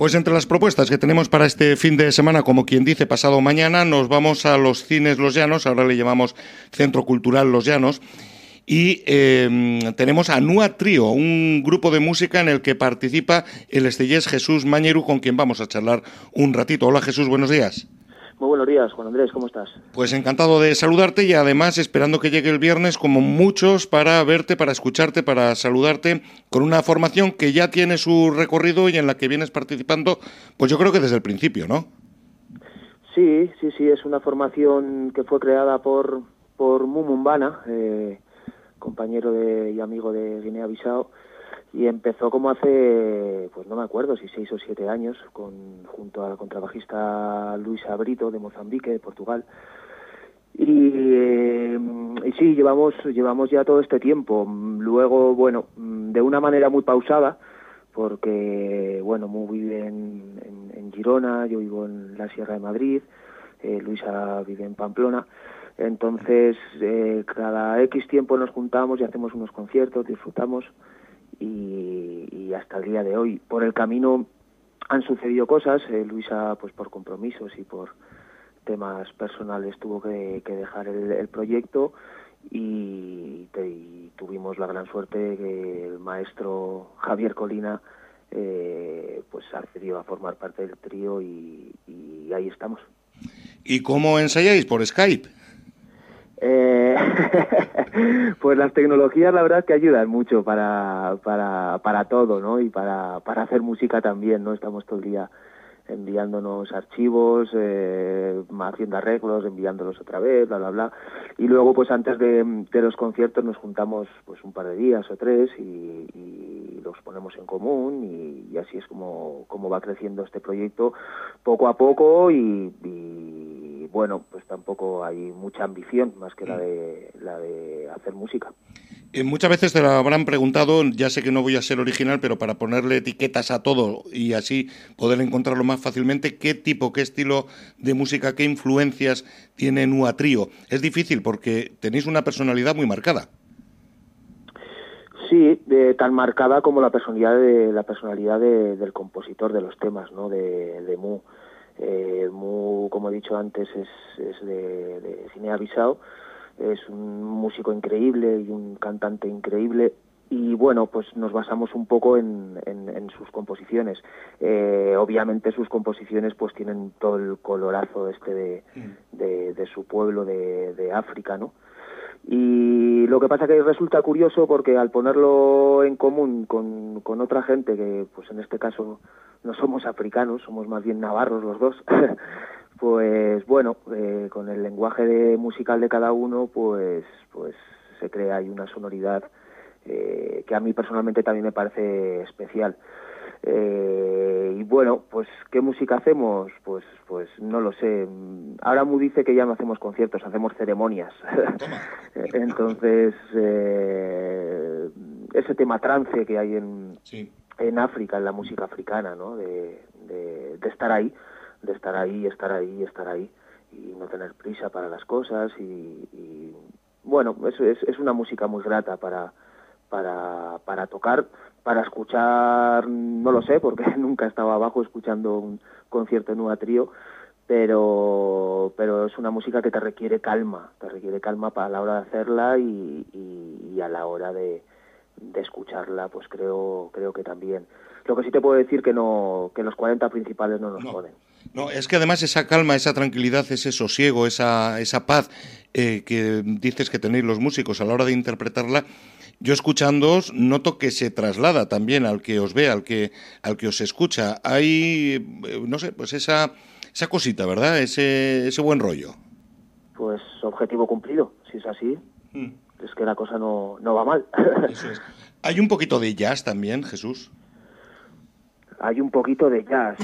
Pues entre las propuestas que tenemos para este fin de semana, como quien dice, pasado mañana, nos vamos a los cines Los Llanos, ahora le llamamos Centro Cultural Los Llanos, y em, tenemos a Nua Trío, un grupo de música en el que participa el estellés Jesús Mañeru, con quien vamos a charlar un ratito. Hola Jesús, buenos días. Muy buenos días, Juan Andrés, ¿cómo estás? Pues encantado de saludarte y además esperando que llegue el viernes como muchos para verte, para escucharte, para saludarte con una formación que ya tiene su recorrido y en la que vienes participando, pues yo creo que desde el principio, ¿no? Sí, sí, sí, es una formación que fue creada por, por Mumumbana, eh, compañero de, y amigo de Guinea-Bissau, y empezó como hace, pues no me acuerdo si seis o siete años, con, junto a la contrabajista Luisa Brito de Mozambique, de Portugal. Y, eh, y sí, llevamos, llevamos ya todo este tiempo. Luego, bueno, de una manera muy pausada, porque, bueno, muy vive en, en, Girona, yo vivo en la Sierra de Madrid, eh, Luisa vive en Pamplona. Entonces, eh, cada X tiempo nos juntamos y hacemos unos conciertos, disfrutamos y, hasta el día de hoy. Por el camino han sucedido cosas, eh, Luisa pues por compromisos y por temas personales tuvo que, dejar el, proyecto y, tuvimos la gran suerte que el maestro Javier Colina eh, pues accedió a formar parte del trío y, y ahí estamos. ¿Y cómo ensayáis? ¿Por Skype? Eh, pues las tecnologías la verdad que ayudan mucho para, para, para todo, ¿no? Y para, para hacer música también, ¿no? Estamos todo el día enviándonos archivos, eh, haciendo arreglos, enviándolos otra vez, bla, bla, bla. Y luego, pues antes de, de los conciertos nos juntamos pues un par de días o tres y, y los ponemos en común y, así es como, como va creciendo este proyecto poco a poco y, y bueno, pues tampoco hay mucha ambición más que la mm. de, la de hacer música. Eh, muchas veces te lo habrán preguntado, ya sé que no voy a ser original, pero para ponerle etiquetas a todo y así poder encontrarlo más fácilmente, ¿qué tipo, qué estilo de música, qué influencias tiene Nua Trío? Es difícil porque tenéis una personalidad muy marcada. Sí, de, tan marcada como la personalidad de la personalidad del compositor de los temas, ¿no? De, de Mu. Eh, Mu, como he dicho antes, es, es de, de Guinea-Bissau es un músico increíble y un cantante increíble y bueno, pues nos basamos un poco en, en, sus composiciones. Eh, obviamente sus composiciones pues tienen todo el colorazo este de, mm. de, su pueblo de, de, África, ¿no? Y lo que pasa que resulta curioso porque al ponerlo en común con, con otra gente que pues en este caso no somos africanos, somos más bien navarros los dos, pues bueno, eh, con el lenguaje de, musical de cada uno, pues, pues se crea ahí una sonoridad eh, que a mí personalmente también me parece especial. Eh, y bueno, pues ¿qué música hacemos? Pues, pues no lo sé. Ahora Mu dice que ya no hacemos conciertos, hacemos ceremonias. Entonces, ese tema trance que hay en, en África, en la música africana, ¿no? de, de estar ahí, de estar ahí, estar ahí, estar ahí y no tener prisa para las cosas y, bueno, eso es, es una música muy grata para, para, para tocar, para escuchar, no lo sé, porque nunca estaba abajo escuchando un concierto en un trío, pero, pero es una música que te requiere calma, te requiere calma para la hora de hacerla y, y, a la hora de, de escucharla, pues creo, creo que también. Lo que sí te puedo decir que no, que los 40 principales no nos joden. No, es que además esa calma, esa tranquilidad, ese sosiego, esa, esa paz eh, que dices que tenéis los músicos a la hora de interpretarla, yo escuchándoos noto que se traslada también al que os ve, al que, al que os escucha. Hay, eh, no sé, pues esa, esa cosita, ¿verdad? Ese, ese buen rollo. Pues objetivo cumplido, si es así. Hmm. Es que la cosa no, no va mal. ¿Hay un poquito de jazz también, Jesús? Hay un poquito de jazz.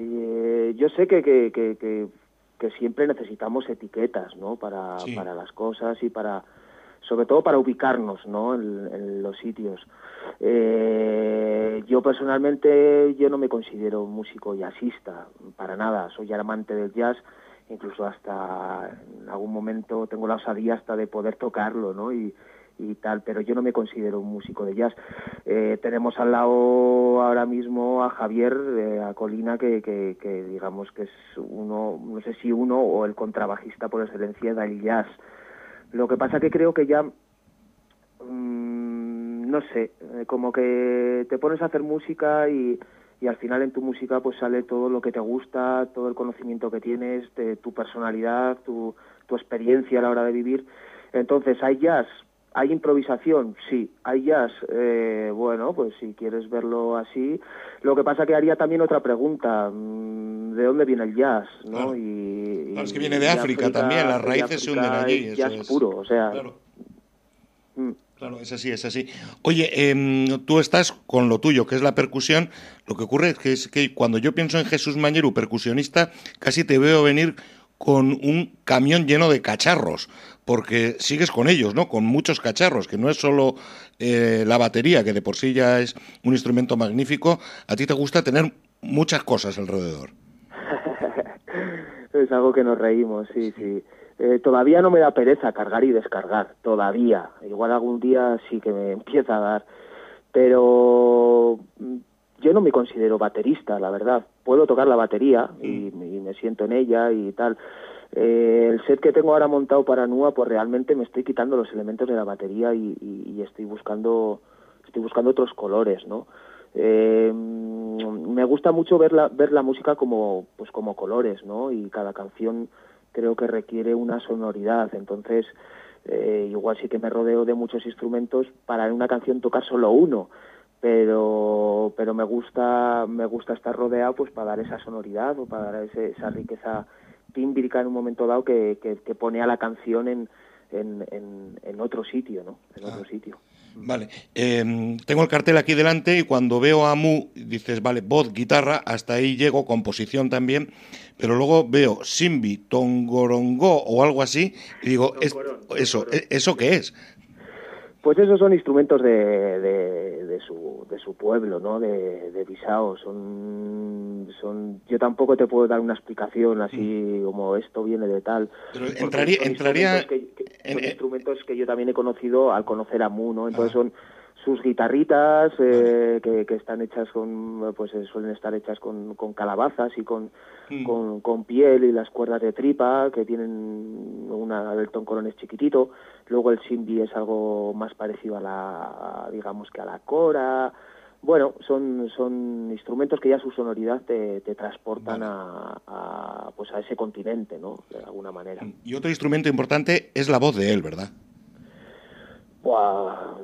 Eh, yo sé que, que, que, que, siempre necesitamos etiquetas, ¿no? Para, para las cosas y para, sobre todo para ubicarnos, ¿no? En, los sitios. Eh, yo personalmente, yo no me considero músico jazzista, para nada. Soy amante del jazz, incluso hasta en algún momento tengo la osadía hasta de poder tocarlo, ¿no? Y, y tal, pero yo no me considero un músico de jazz. Eh, tenemos al lado ahora mismo a Javier, eh, a Colina, que, que, digamos que es uno, no sé si uno o el contrabajista por excelencia del jazz. Lo que pasa que creo que ya, mm, no sé, eh, como que te pones a hacer música y, y al final en tu música pues sale todo lo que te gusta, todo el conocimiento que tienes, de tu personalidad, tu, tu experiencia a la hora de vivir. Entonces, hay jazz, ¿Hay improvisación? Sí. ¿Hay jazz? Eh, bueno, pues si quieres verlo así. Lo que pasa que haría también otra pregunta. Mm, ¿De dónde viene el jazz? ¿no? Y, es que viene de, África, también, las raíces se hunden allí. jazz puro, o sea... Claro. Mm. Claro, es así, es así. Oye, em, tú estás con lo tuyo, que es la percusión. Lo que ocurre es que, es que cuando yo pienso en Jesús Mañeru, percusionista, casi te veo venir con un camión lleno de cacharros, porque sigues con ellos, ¿no? Con muchos cacharros, que no es solo eh, la batería, que de por sí ya es un instrumento magnífico, a ti te gusta tener muchas cosas alrededor. es algo que nos reímos, sí, sí. Eh, todavía no me da pereza cargar y descargar, todavía. Igual algún día sí que me empieza a dar. Pero yo no me considero baterista, la verdad. Puedo tocar la batería y, me siento en ella y tal. Eh, el set que tengo ahora montado para NUA, pues realmente me estoy quitando los elementos de la batería y, estoy buscando estoy buscando otros colores, ¿no? Eh, me gusta mucho ver la, ver la música como pues como colores, ¿no? Y cada canción creo que requiere una sonoridad, entonces eh, igual sí que me rodeo de muchos instrumentos para en una canción tocar solo uno pero pero me gusta me gusta estar rodeado pues para dar esa sonoridad o para dar esa riqueza tímbrica en un momento dado que, que, pone a la canción en, en, en, otro sitio no en otro ah. sitio Vale, em, tengo el cartel aquí delante y cuando veo a Mu dices, vale, voz, guitarra, hasta ahí llego, composición también, pero luego veo Simbi, Tongorongo o algo así y digo, eso, ¿eso qué es? Pues esos son instrumentos de, de, su, de su pueblo, ¿no? De, de Bisao. Son, son, yo tampoco te puedo dar una explicación así como esto viene de tal. Pero entraría, entraría instrumentos que, son instrumentos que yo también he conocido al conocer a Mu, ¿no? Entonces son sus guitarritas eh, que, que, están hechas con pues eh, suelen estar hechas con, con calabazas y con, mm. con, con, piel y las cuerdas de tripa que tienen una del toncorón es chiquitito. Luego el simbi es algo más parecido a la digamos que a la cora. Bueno son son instrumentos que ya su sonoridad te, te transportan a, a, pues a ese continente no de alguna manera. Y otro instrumento importante es la voz de él verdad Buah,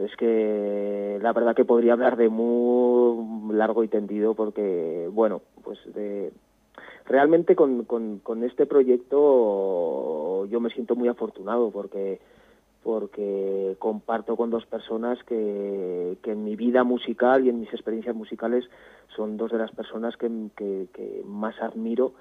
es que la verdad que podría hablar de muy largo y tendido porque, bueno, pues de, realmente con, con, con, este proyecto yo me siento muy afortunado porque porque comparto con dos personas que, que en mi vida musical y en mis experiencias musicales son dos de las personas que, que, más admiro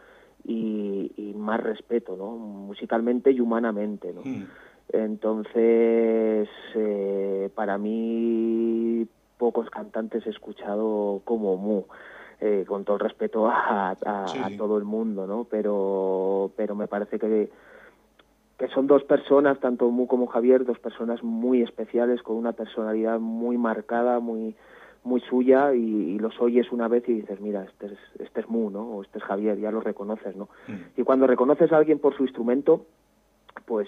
y, y, más respeto, ¿no? musicalmente y humanamente. ¿no? Hmm. Entonces, eh, para mí, pocos cantantes he escuchado como Mu. Eh, con todo el respeto a, todo el mundo, ¿no? Pero, pero me parece que, que son dos personas, tanto Mu como Javier, dos personas muy especiales, con una personalidad muy marcada, muy muy suya, y, los oyes una vez y dices, mira, este es, este es Mu, ¿no? O este es Javier, ya lo reconoces, ¿no? Mm. Y cuando reconoces a alguien por su instrumento, pues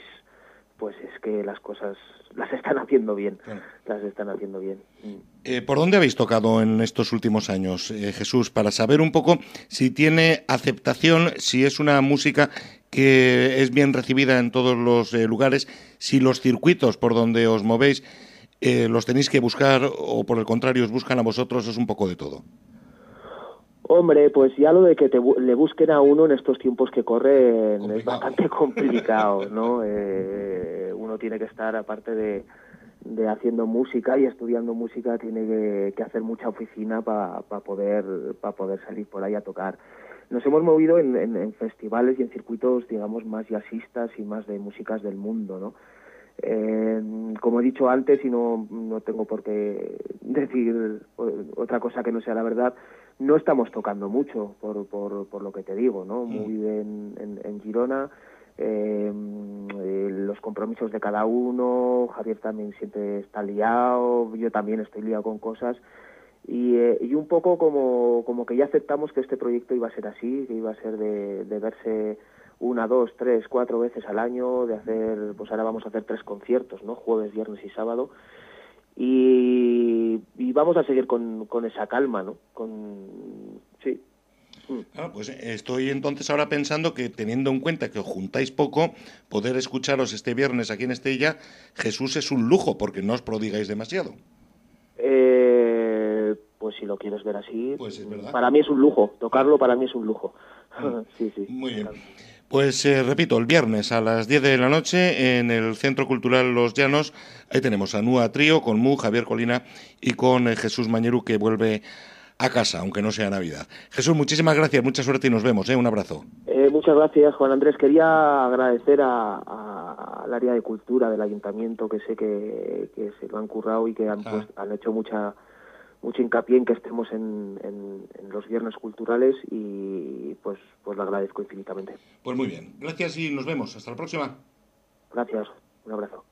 pues es que las cosas las están haciendo bien, las están haciendo bien. Mm. Eh, ¿Por dónde habéis tocado en estos últimos años, eh, Jesús, para saber un poco si tiene aceptación, si es una música que es bien recibida en todos los eh, lugares, si los circuitos por donde os movéis los tenéis que buscar o por el contrario os buscan a vosotros, es un poco de todo? Hombre, pues ya lo de que te, le busquen a uno en estos tiempos que corren es bastante complicado, ¿no? Eh, uno tiene que estar, aparte de, de, haciendo música y estudiando música, tiene que, hacer mucha oficina para poder, para poder salir por ahí a tocar. Nos hemos movido en, en, festivales y en circuitos, digamos, más jazzistas y más de músicas del mundo, ¿no? Eh, como he dicho antes, y no, no tengo por qué decir otra cosa que no sea la verdad, no estamos tocando mucho, por, por, por lo que te digo, ¿no? Muy mm. bien en, en, Girona, em, eh, los compromisos de cada uno, Javier también siempre está liado, yo también estoy liado con cosas y, eh, y un poco como, como que ya aceptamos que este proyecto iba a ser así, que iba a ser de, de verse una, dos, tres, cuatro veces al año, de hacer, pues ahora vamos a hacer tres conciertos, ¿no? Jueves, viernes y sábado. Y, y vamos a seguir con, con esa calma, ¿no? Con, sí, Ah, pues estoy entonces ahora pensando que teniendo en cuenta que os juntáis poco, poder escucharos este viernes aquí en Estella, Jesús es un lujo porque no os prodigáis demasiado. Eh, pues si lo quieres ver así, Pues es verdad. para mí es un lujo, tocarlo para mí es un lujo. sí, sí. Muy bien. Pues eh, repito, el viernes a las 10 de la noche en el Centro Cultural Los Llanos, ahí tenemos a Nua Trío con Mu, Javier Colina y con eh, Jesús Mañeru que vuelve a casa, aunque no sea Navidad. Jesús, muchísimas gracias, mucha suerte y nos vemos, ¿eh? un abrazo. Eh, muchas gracias, Juan Andrés. Quería agradecer a- a- al área de cultura del ayuntamiento, que sé que, que se lo han currado y que han, Ah. pues, han hecho mucha mucho hincapié en que estemos en, en- en los viernes culturales y pues pues lo agradezco infinitamente. Pues muy bien, gracias y nos vemos. Hasta la próxima. Gracias, un abrazo.